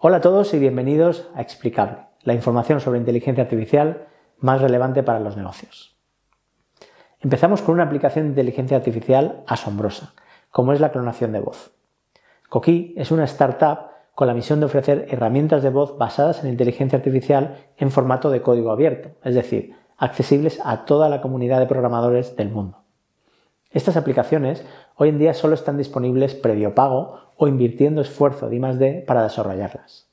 Hola a todos y bienvenidos a Explicable, la información sobre inteligencia artificial más relevante para los negocios. Empezamos con una aplicación de inteligencia artificial asombrosa, como es la clonación de voz. Coqui es una startup con la misión de ofrecer herramientas de voz basadas en inteligencia artificial en formato de código abierto, es decir, accesibles a toda la comunidad de programadores del mundo. Estas aplicaciones hoy en día solo están disponibles previo pago o invirtiendo esfuerzo de I+D para desarrollarlas.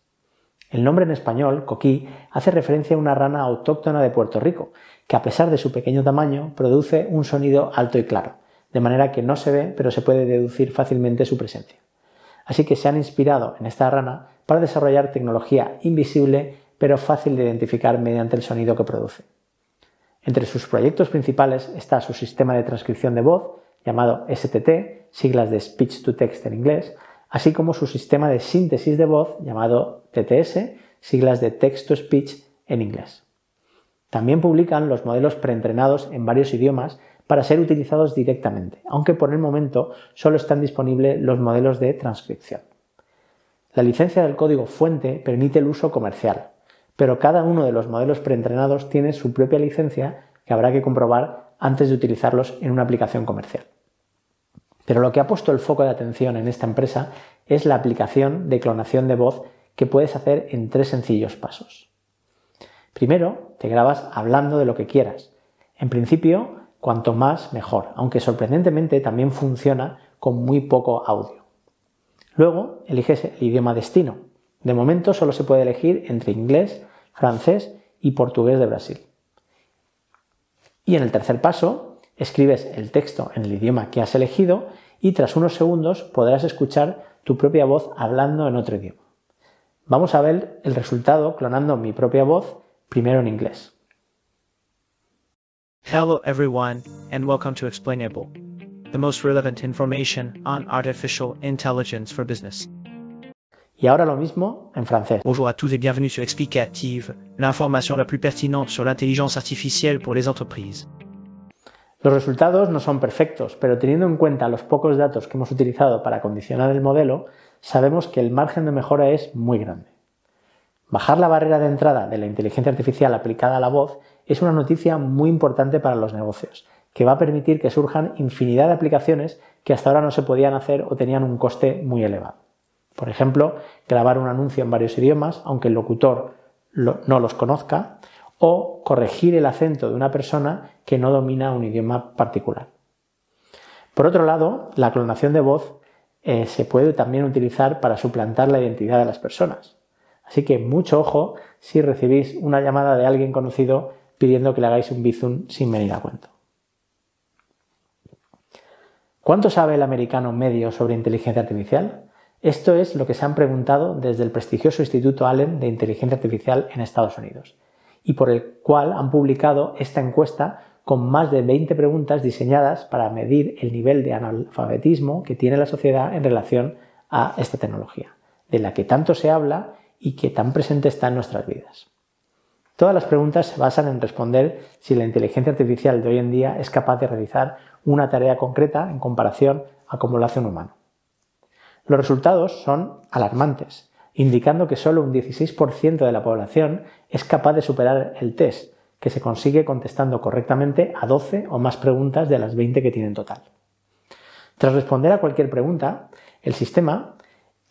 El nombre en español, coquí, hace referencia a una rana autóctona de Puerto Rico, que a pesar de su pequeño tamaño produce un sonido alto y claro, de manera que no se ve pero se puede deducir fácilmente su presencia. Así que se han inspirado en esta rana para desarrollar tecnología invisible pero fácil de identificar mediante el sonido que produce. Entre sus proyectos principales está su sistema de transcripción de voz, llamado STT, siglas de Speech to Text en inglés, así como su sistema de síntesis de voz, llamado TTS, siglas de Text to Speech en inglés. También publican los modelos preentrenados en varios idiomas para ser utilizados directamente, aunque por el momento solo están disponibles los modelos de transcripción. La licencia del código fuente permite el uso comercial, pero cada uno de los modelos preentrenados tiene su propia licencia que habrá que comprobar antes de utilizarlos en una aplicación comercial. Pero lo que ha puesto el foco de atención en esta empresa es la aplicación de clonación de voz que puedes hacer en tres sencillos pasos. Primero, te grabas hablando de lo que quieras. En principio, cuanto más mejor, aunque sorprendentemente también funciona con muy poco audio. Luego, eliges el idioma destino, de momento solo se puede elegir entre inglés, francés y portugués de Brasil. Y en el tercer paso, escribes el texto en el idioma que has elegido y tras unos segundos podrás escuchar tu propia voz hablando en otro idioma. Vamos a ver el resultado clonando mi propia voz primero en inglés. Hello everyone and welcome to Explainable, the most relevant information on artificial intelligence for business. Y ahora lo mismo en francés. Bonjour à tous et bienvenue sur Explicative, l'information la plus pertinente sur l'intelligence artificielle pour les entreprises. Los resultados no son perfectos, pero teniendo en cuenta los pocos datos que hemos utilizado para condicionar el modelo, sabemos que el margen de mejora es muy grande. Bajar la barrera de entrada de la inteligencia artificial aplicada a la voz es una noticia muy importante para los negocios, que va a permitir que surjan infinidad de aplicaciones que hasta ahora no se podían hacer o tenían un coste muy elevado. Por ejemplo, grabar un anuncio en varios idiomas, aunque el locutor no los conozca, o corregir el acento de una persona que no domina un idioma particular. Por otro lado, la clonación de voz eh, se puede también utilizar para suplantar la identidad de las personas. Así que mucho ojo si recibís una llamada de alguien conocido pidiendo que le hagáis un bizum sin venir a cuento. ¿Cuánto sabe el americano medio sobre inteligencia artificial? Esto es lo que se han preguntado desde el prestigioso Instituto Allen de Inteligencia Artificial en Estados Unidos, y por el cual han publicado esta encuesta con más de 20 preguntas diseñadas para medir el nivel de analfabetismo que tiene la sociedad en relación a esta tecnología, de la que tanto se habla y que tan presente está en nuestras vidas. Todas las preguntas se basan en responder si la inteligencia artificial de hoy en día es capaz de realizar una tarea concreta en comparación a cómo lo hace un humano. Los resultados son alarmantes, indicando que solo un 16% de la población es capaz de superar el test, que se consigue contestando correctamente a 12 o más preguntas de las 20 que tiene en total. Tras responder a cualquier pregunta, el sistema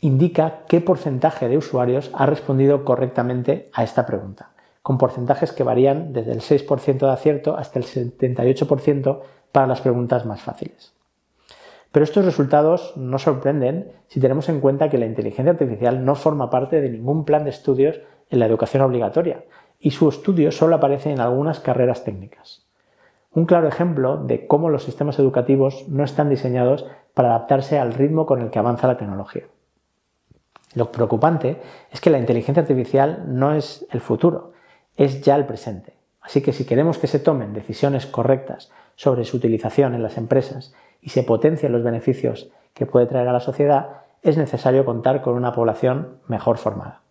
indica qué porcentaje de usuarios ha respondido correctamente a esta pregunta, con porcentajes que varían desde el 6% de acierto hasta el 78% para las preguntas más fáciles. Pero estos resultados no sorprenden si tenemos en cuenta que la inteligencia artificial no forma parte de ningún plan de estudios en la educación obligatoria y su estudio solo aparece en algunas carreras técnicas. Un claro ejemplo de cómo los sistemas educativos no están diseñados para adaptarse al ritmo con el que avanza la tecnología. Lo preocupante es que la inteligencia artificial no es el futuro, es ya el presente. Así que si queremos que se tomen decisiones correctas sobre su utilización en las empresas y se potencien los beneficios que puede traer a la sociedad, es necesario contar con una población mejor formada.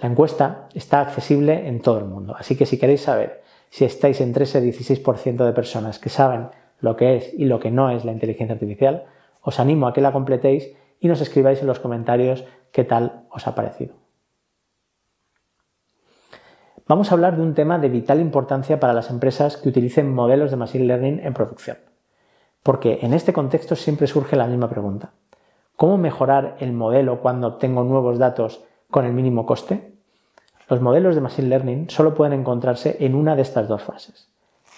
La encuesta está accesible en todo el mundo, así que si queréis saber si estáis entre ese 16% de personas que saben lo que es y lo que no es la inteligencia artificial, os animo a que la completéis y nos escribáis en los comentarios qué tal os ha parecido. Vamos a hablar de un tema de vital importancia para las empresas que utilicen modelos de Machine Learning en producción. Porque en este contexto siempre surge la misma pregunta. ¿Cómo mejorar el modelo cuando obtengo nuevos datos con el mínimo coste? Los modelos de Machine Learning solo pueden encontrarse en una de estas dos fases.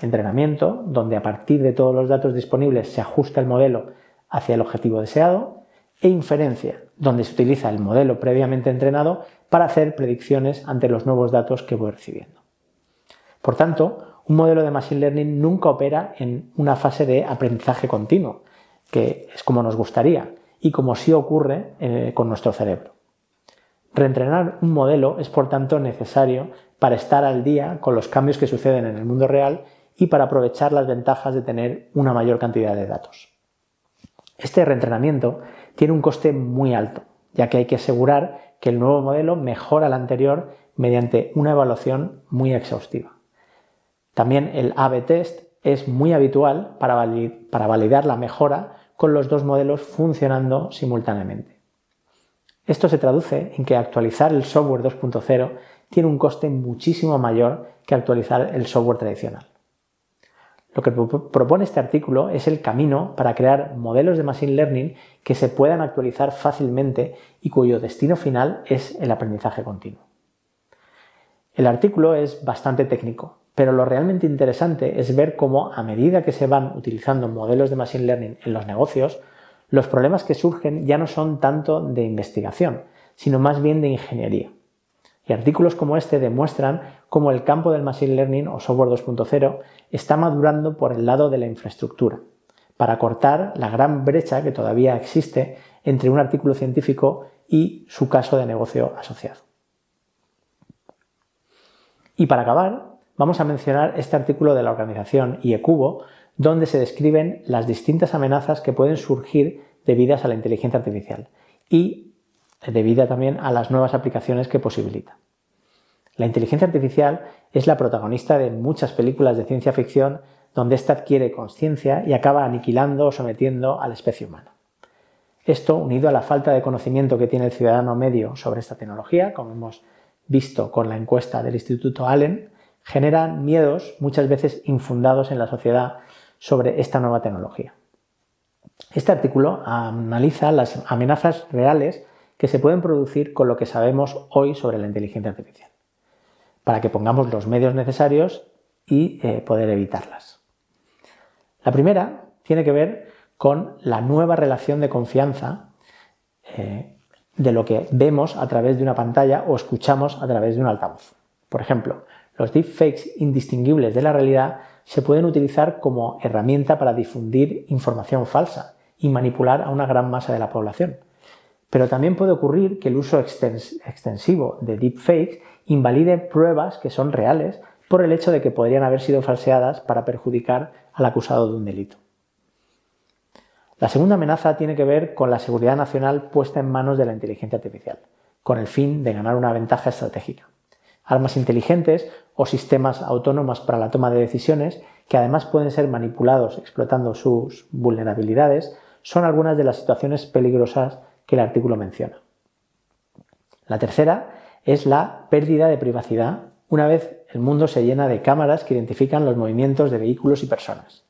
Entrenamiento, donde a partir de todos los datos disponibles se ajusta el modelo hacia el objetivo deseado. E inferencia, donde se utiliza el modelo previamente entrenado para hacer predicciones ante los nuevos datos que voy recibiendo. Por tanto, un modelo de Machine Learning nunca opera en una fase de aprendizaje continuo, que es como nos gustaría, y como sí ocurre eh, con nuestro cerebro. Reentrenar un modelo es por tanto necesario para estar al día con los cambios que suceden en el mundo real y para aprovechar las ventajas de tener una mayor cantidad de datos. Este reentrenamiento tiene un coste muy alto, ya que hay que asegurar que el nuevo modelo mejora al anterior mediante una evaluación muy exhaustiva. También el A-B test es muy habitual para, validar la mejora con los dos modelos funcionando simultáneamente. Esto se traduce en que actualizar el software 2.0 tiene un coste muchísimo mayor que actualizar el software tradicional. Lo que propone este artículo es el camino para crear modelos de Machine Learning que se puedan actualizar fácilmente y cuyo destino final es el aprendizaje continuo. El artículo es bastante técnico, pero lo realmente interesante es ver cómo a medida que se van utilizando modelos de Machine Learning en los negocios, los problemas que surgen ya no son tanto de investigación, sino más bien de ingeniería. Y artículos como este demuestran cómo el campo del Machine Learning o Software 2.0 está madurando por el lado de la infraestructura, para cortar la gran brecha que todavía existe entre un artículo científico y su caso de negocio asociado. Y para acabar, vamos a mencionar este artículo de la organización IECubo, donde se describen las distintas amenazas que pueden surgir debidas a la inteligencia artificial y debidas también a las nuevas aplicaciones que posibilita. La inteligencia artificial es la protagonista de muchas películas de ciencia ficción donde ésta adquiere conciencia y acaba aniquilando o sometiendo a la especie humana. Esto, unido a la falta de conocimiento que tiene el ciudadano medio sobre esta tecnología, como hemos visto con la encuesta del Instituto Allen, generan miedos muchas veces infundados en la sociedad sobre esta nueva tecnología. Este artículo analiza las amenazas reales que se pueden producir con lo que sabemos hoy sobre la inteligencia artificial, para que pongamos los medios necesarios y eh, poder evitarlas. La primera tiene que ver con la nueva relación de confianza eh, de lo que vemos a través de una pantalla o escuchamos a través de un altavoz. Por ejemplo, los deepfakes indistinguibles de la realidad se pueden utilizar como herramienta para difundir información falsa y manipular a una gran masa de la población. Pero también puede ocurrir que el uso extensivo de deepfakes invalide pruebas que son reales por el hecho de que podrían haber sido falseadas para perjudicar al acusado de un delito. La segunda amenaza tiene que ver con la seguridad nacional puesta en manos de la inteligencia artificial, con el fin de ganar una ventaja estratégica armas inteligentes o sistemas autónomos para la toma de decisiones, que además pueden ser manipulados explotando sus vulnerabilidades, son algunas de las situaciones peligrosas que el artículo menciona. La tercera es la pérdida de privacidad una vez el mundo se llena de cámaras que identifican los movimientos de vehículos y personas,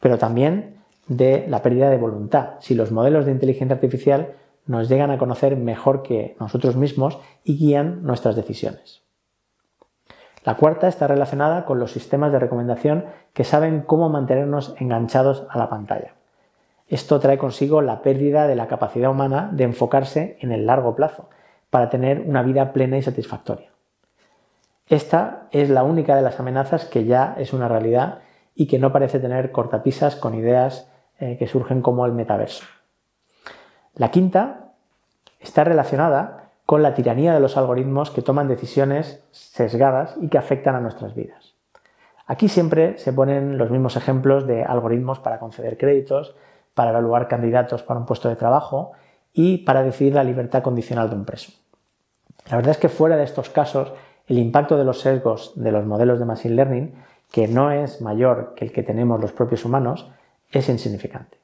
pero también de la pérdida de voluntad, si los modelos de inteligencia artificial nos llegan a conocer mejor que nosotros mismos y guían nuestras decisiones. La cuarta está relacionada con los sistemas de recomendación que saben cómo mantenernos enganchados a la pantalla. Esto trae consigo la pérdida de la capacidad humana de enfocarse en el largo plazo para tener una vida plena y satisfactoria. Esta es la única de las amenazas que ya es una realidad y que no parece tener cortapisas con ideas eh, que surgen como el metaverso. La quinta está relacionada con la tiranía de los algoritmos que toman decisiones sesgadas y que afectan a nuestras vidas. Aquí siempre se ponen los mismos ejemplos de algoritmos para conceder créditos, para evaluar candidatos para un puesto de trabajo y para decidir la libertad condicional de un preso. La verdad es que fuera de estos casos, el impacto de los sesgos de los modelos de Machine Learning, que no es mayor que el que tenemos los propios humanos, es insignificante.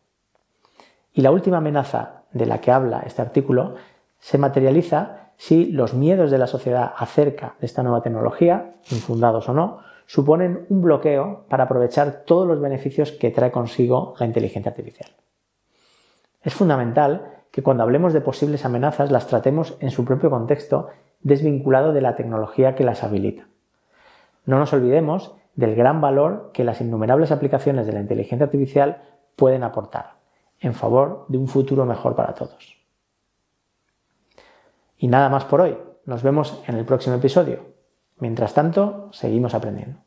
Y la última amenaza de la que habla este artículo se materializa si los miedos de la sociedad acerca de esta nueva tecnología, infundados o no, suponen un bloqueo para aprovechar todos los beneficios que trae consigo la inteligencia artificial. Es fundamental que cuando hablemos de posibles amenazas las tratemos en su propio contexto desvinculado de la tecnología que las habilita. No nos olvidemos del gran valor que las innumerables aplicaciones de la inteligencia artificial pueden aportar en favor de un futuro mejor para todos. Y nada más por hoy. Nos vemos en el próximo episodio. Mientras tanto, seguimos aprendiendo.